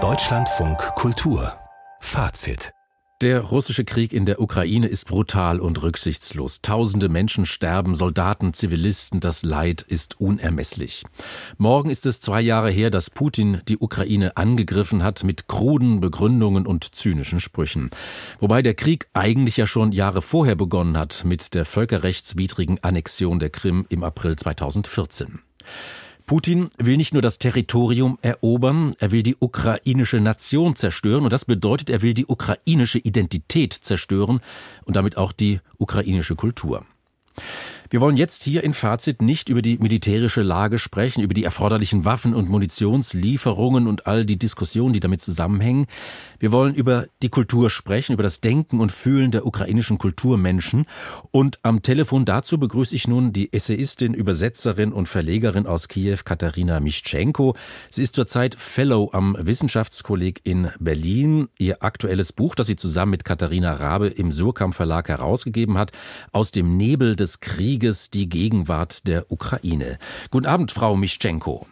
Deutschlandfunk Kultur Fazit der russische Krieg in der Ukraine ist brutal und rücksichtslos. Tausende Menschen sterben, Soldaten, Zivilisten, das Leid ist unermesslich. Morgen ist es zwei Jahre her, dass Putin die Ukraine angegriffen hat mit kruden Begründungen und zynischen Sprüchen. Wobei der Krieg eigentlich ja schon Jahre vorher begonnen hat mit der völkerrechtswidrigen Annexion der Krim im April 2014. Putin will nicht nur das Territorium erobern, er will die ukrainische Nation zerstören und das bedeutet, er will die ukrainische Identität zerstören und damit auch die ukrainische Kultur. Wir wollen jetzt hier in Fazit nicht über die militärische Lage sprechen, über die erforderlichen Waffen und Munitionslieferungen und all die Diskussionen, die damit zusammenhängen. Wir wollen über die Kultur sprechen, über das Denken und Fühlen der ukrainischen Kulturmenschen. Und am Telefon dazu begrüße ich nun die Essayistin, Übersetzerin und Verlegerin aus Kiew, Katharina Mischenko. Sie ist zurzeit Fellow am Wissenschaftskolleg in Berlin. Ihr aktuelles Buch, das sie zusammen mit Katharina Rabe im Surkamp Verlag herausgegeben hat, aus dem Nebel des Krieges Krieges die Gegenwart der Ukraine. Guten Abend, Frau Mischenko.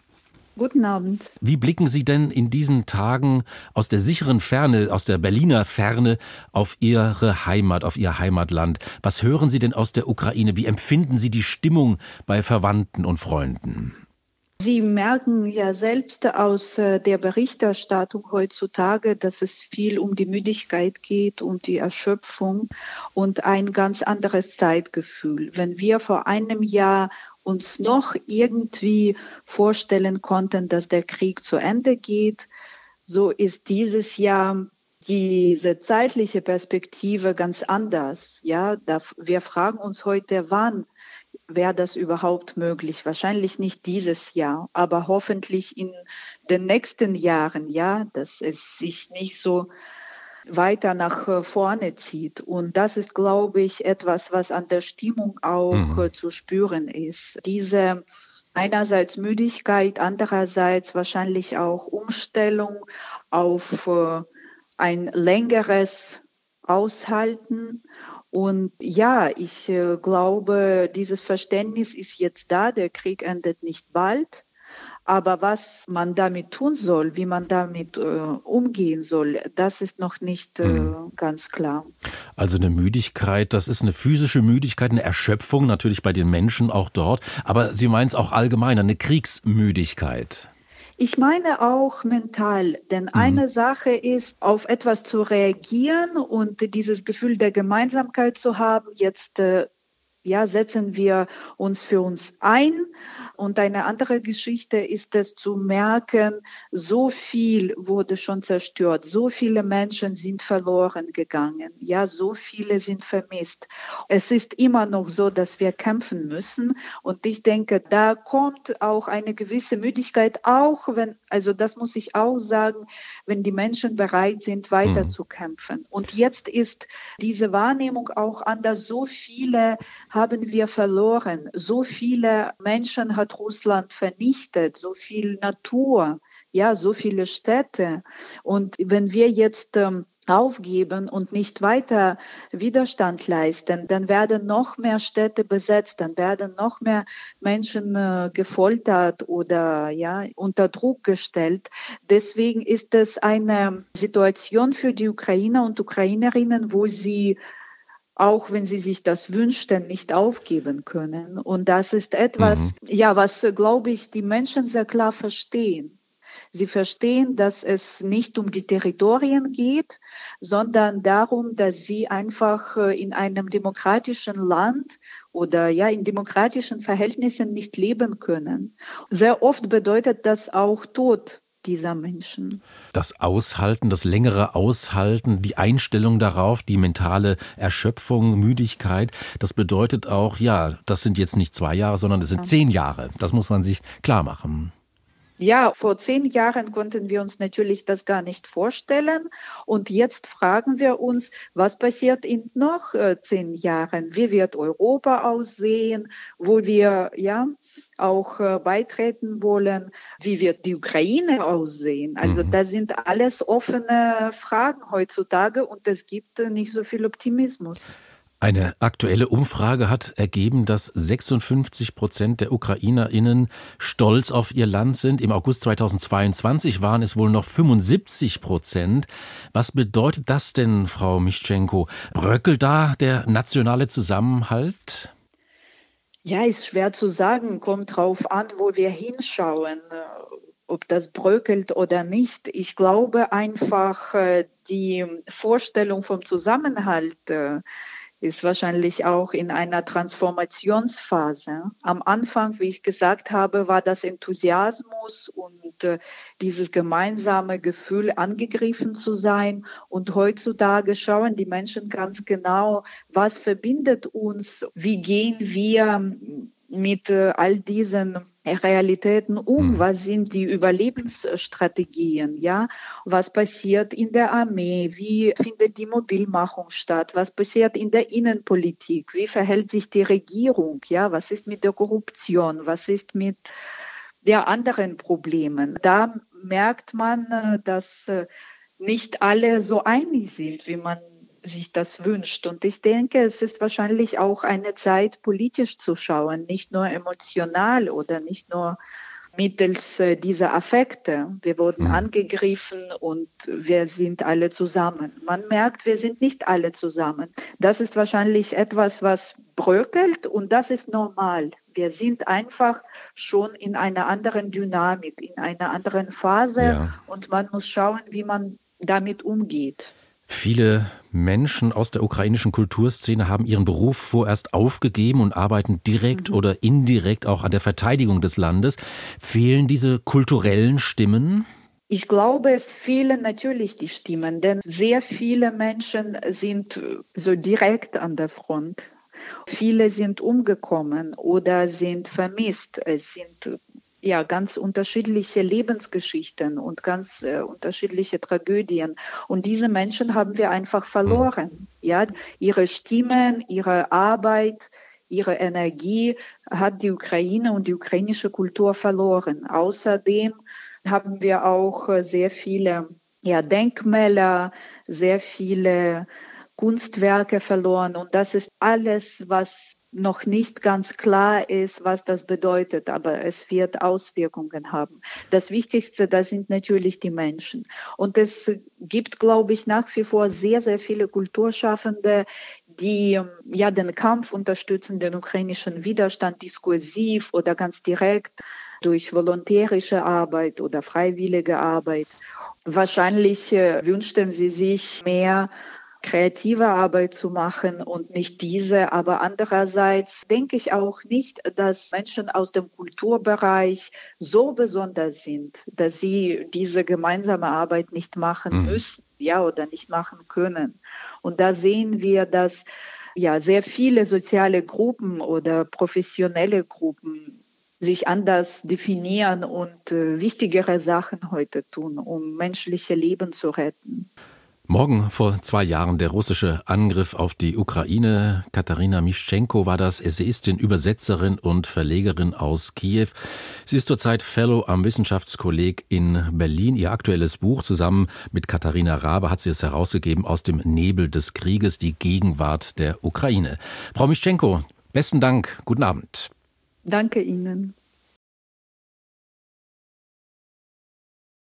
Guten Abend. Wie blicken Sie denn in diesen Tagen aus der sicheren Ferne, aus der Berliner Ferne auf Ihre Heimat, auf Ihr Heimatland? Was hören Sie denn aus der Ukraine? Wie empfinden Sie die Stimmung bei Verwandten und Freunden? Sie merken ja selbst aus äh, der Berichterstattung heutzutage, dass es viel um die Müdigkeit geht, um die Erschöpfung und ein ganz anderes Zeitgefühl. Wenn wir vor einem Jahr uns noch irgendwie vorstellen konnten, dass der Krieg zu Ende geht, so ist dieses Jahr diese zeitliche Perspektive ganz anders. Ja, wir fragen uns heute, wann wäre das überhaupt möglich? Wahrscheinlich nicht dieses Jahr, aber hoffentlich in den nächsten Jahren, ja, dass es sich nicht so weiter nach äh, vorne zieht. Und das ist, glaube ich, etwas, was an der Stimmung auch mhm. Äh, zu spüren ist. Diese einerseits Müdigkeit, andererseits wahrscheinlich auch Umstellung auf äh, ein längeres Aushalten und ja, ich äh, glaube, dieses Verständnis ist jetzt da. Der Krieg endet nicht bald. Aber was man damit tun soll, wie man damit äh, umgehen soll, das ist noch nicht äh, mhm. ganz klar. Also eine Müdigkeit, das ist eine physische Müdigkeit, eine Erschöpfung natürlich bei den Menschen auch dort. Aber Sie meinen es auch allgemein, eine Kriegsmüdigkeit. Ich meine auch mental, denn mhm. eine Sache ist, auf etwas zu reagieren und dieses Gefühl der Gemeinsamkeit zu haben. Jetzt äh, ja, setzen wir uns für uns ein und eine andere Geschichte ist es zu merken, so viel wurde schon zerstört, so viele Menschen sind verloren gegangen, ja, so viele sind vermisst. Es ist immer noch so, dass wir kämpfen müssen und ich denke, da kommt auch eine gewisse Müdigkeit, auch wenn, also das muss ich auch sagen, wenn die Menschen bereit sind, weiter mhm. zu kämpfen. Und jetzt ist diese Wahrnehmung auch anders. So viele haben wir verloren, so viele Menschen hat Russland vernichtet, so viel Natur, ja, so viele Städte. Und wenn wir jetzt ähm, aufgeben und nicht weiter Widerstand leisten, dann werden noch mehr Städte besetzt, dann werden noch mehr Menschen äh, gefoltert oder ja unter Druck gestellt. Deswegen ist es eine Situation für die Ukrainer und Ukrainerinnen, wo sie auch wenn sie sich das wünschten, nicht aufgeben können. Und das ist etwas, mhm. ja, was, glaube ich, die Menschen sehr klar verstehen. Sie verstehen, dass es nicht um die Territorien geht, sondern darum, dass sie einfach äh, in einem demokratischen Land oder ja in demokratischen Verhältnissen nicht leben können. Sehr oft bedeutet das auch Tod dieser Menschen. Das Aushalten, das längere Aushalten, die Einstellung darauf, die mentale Erschöpfung, Müdigkeit, das bedeutet auch, ja, das sind jetzt nicht zwei Jahre, sondern es sind ja. zehn Jahre. Das muss man sich klar machen. Ja, vor zehn Jahren konnten wir uns natürlich das gar nicht vorstellen. Und jetzt fragen wir uns, was passiert in noch äh, zehn Jahren? Wie wird Europa aussehen? Wo wir ja auch äh, beitreten wollen? Wie wird die Ukraine aussehen? Also mhm. das sind alles offene Fragen heutzutage und es gibt äh, nicht so viel Optimismus. Eine aktuelle Umfrage hat ergeben, dass 56 Prozent der UkrainerInnen stolz auf ihr Land sind. Im August 2022 waren es wohl noch 75 Prozent. Was bedeutet das denn, Frau Mischenko? Bröckelt da der nationale Zusammenhalt? Ja, ist schwer zu sagen. Kommt drauf an, wo wir hinschauen ob das bröckelt oder nicht. Ich glaube einfach, äh, die Vorstellung vom Zusammenhalt äh, ist wahrscheinlich auch in einer Transformationsphase. Am Anfang, wie ich gesagt habe, war das Enthusiasmus und äh, dieses gemeinsame Gefühl, angegriffen zu sein. Und heutzutage schauen die Menschen ganz genau, was verbindet uns, wie gehen wir mit äh, all diesen Realitäten um? Mhm. Was sind die Überlebensstrategien? Ja, was passiert in der Armee? Wie findet die Mobilmachung statt? Was passiert in der Innenpolitik? Wie verhält sich die Regierung? Ja, was ist mit der Korruption? Was ist mit der anderen Problemen? Da merkt man, äh, dass äh, nicht alle so einig sind, wie man sich das wünscht. Und ich denke, es ist wahrscheinlich auch eine Zeit, politisch zu schauen, nicht nur emotional oder nicht nur mittels äh, dieser Affekte. Wir wurden mhm. angegriffen und wir sind alle zusammen. Man merkt, wir sind nicht alle zusammen. Das ist wahrscheinlich etwas, was bröckelt und das ist normal. Wir sind einfach schon in einer anderen Dynamik, in einer anderen Phase ja. und man muss schauen, wie man damit umgeht. Viele Menschen aus der ukrainischen Kulturszene haben ihren Beruf vorerst aufgegeben und arbeiten direkt mhm. oder indirekt auch an der Verteidigung des Landes. Fehlen diese kulturellen Stimmen? Ich glaube, es fehlen natürlich die Stimmen, denn sehr viele Menschen sind so direkt an der Front. Viele sind umgekommen oder sind vermisst. Es sind ja ganz unterschiedliche Lebensgeschichten und ganz äh, unterschiedliche Tragödien. Und diese Menschen haben wir einfach verloren. Ja, ihre Stimmen, ihre Arbeit, ihre Energie hat die Ukraine und die ukrainische Kultur verloren. Außerdem haben wir auch äh, sehr viele ja, Denkmäler, sehr viele Kunstwerke verloren. Und das ist alles, was noch nicht ganz klar ist, was das bedeutet, aber es wird Auswirkungen haben. Das Wichtigste, das sind natürlich die Menschen. Und es gibt, glaube ich, nach wie vor sehr, sehr viele Kulturschaffende, die ja den Kampf unterstützen, den ukrainischen Widerstand diskursiv oder ganz direkt durch volontärische Arbeit oder freiwillige Arbeit. Wahrscheinlich äh, wünschten sie sich mehr kreative Arbeit zu machen und nicht diese. Aber andererseits denke ich auch nicht, dass Menschen aus dem Kulturbereich so besonders sind, dass sie diese gemeinsame Arbeit nicht machen mhm. müssen, ja, oder nicht machen können. Und da sehen wir, dass ja sehr viele soziale Gruppen oder professionelle Gruppen sich anders definieren und äh, wichtigere Sachen heute tun, um menschliche Leben zu retten. Morgen vor zwei Jahren der russische Angriff auf die Ukraine. Katharina Mischenko war das, Essayistin, Übersetzerin und Verlegerin aus Kiew. Sie ist zurzeit Fellow am Wissenschaftskolleg in Berlin. Ihr aktuelles Buch zusammen mit Katharina Rabe hat sie es herausgegeben aus dem Nebel des Krieges, die Gegenwart der Ukraine. Frau Mischenko, besten Dank. Guten Abend. Danke Ihnen.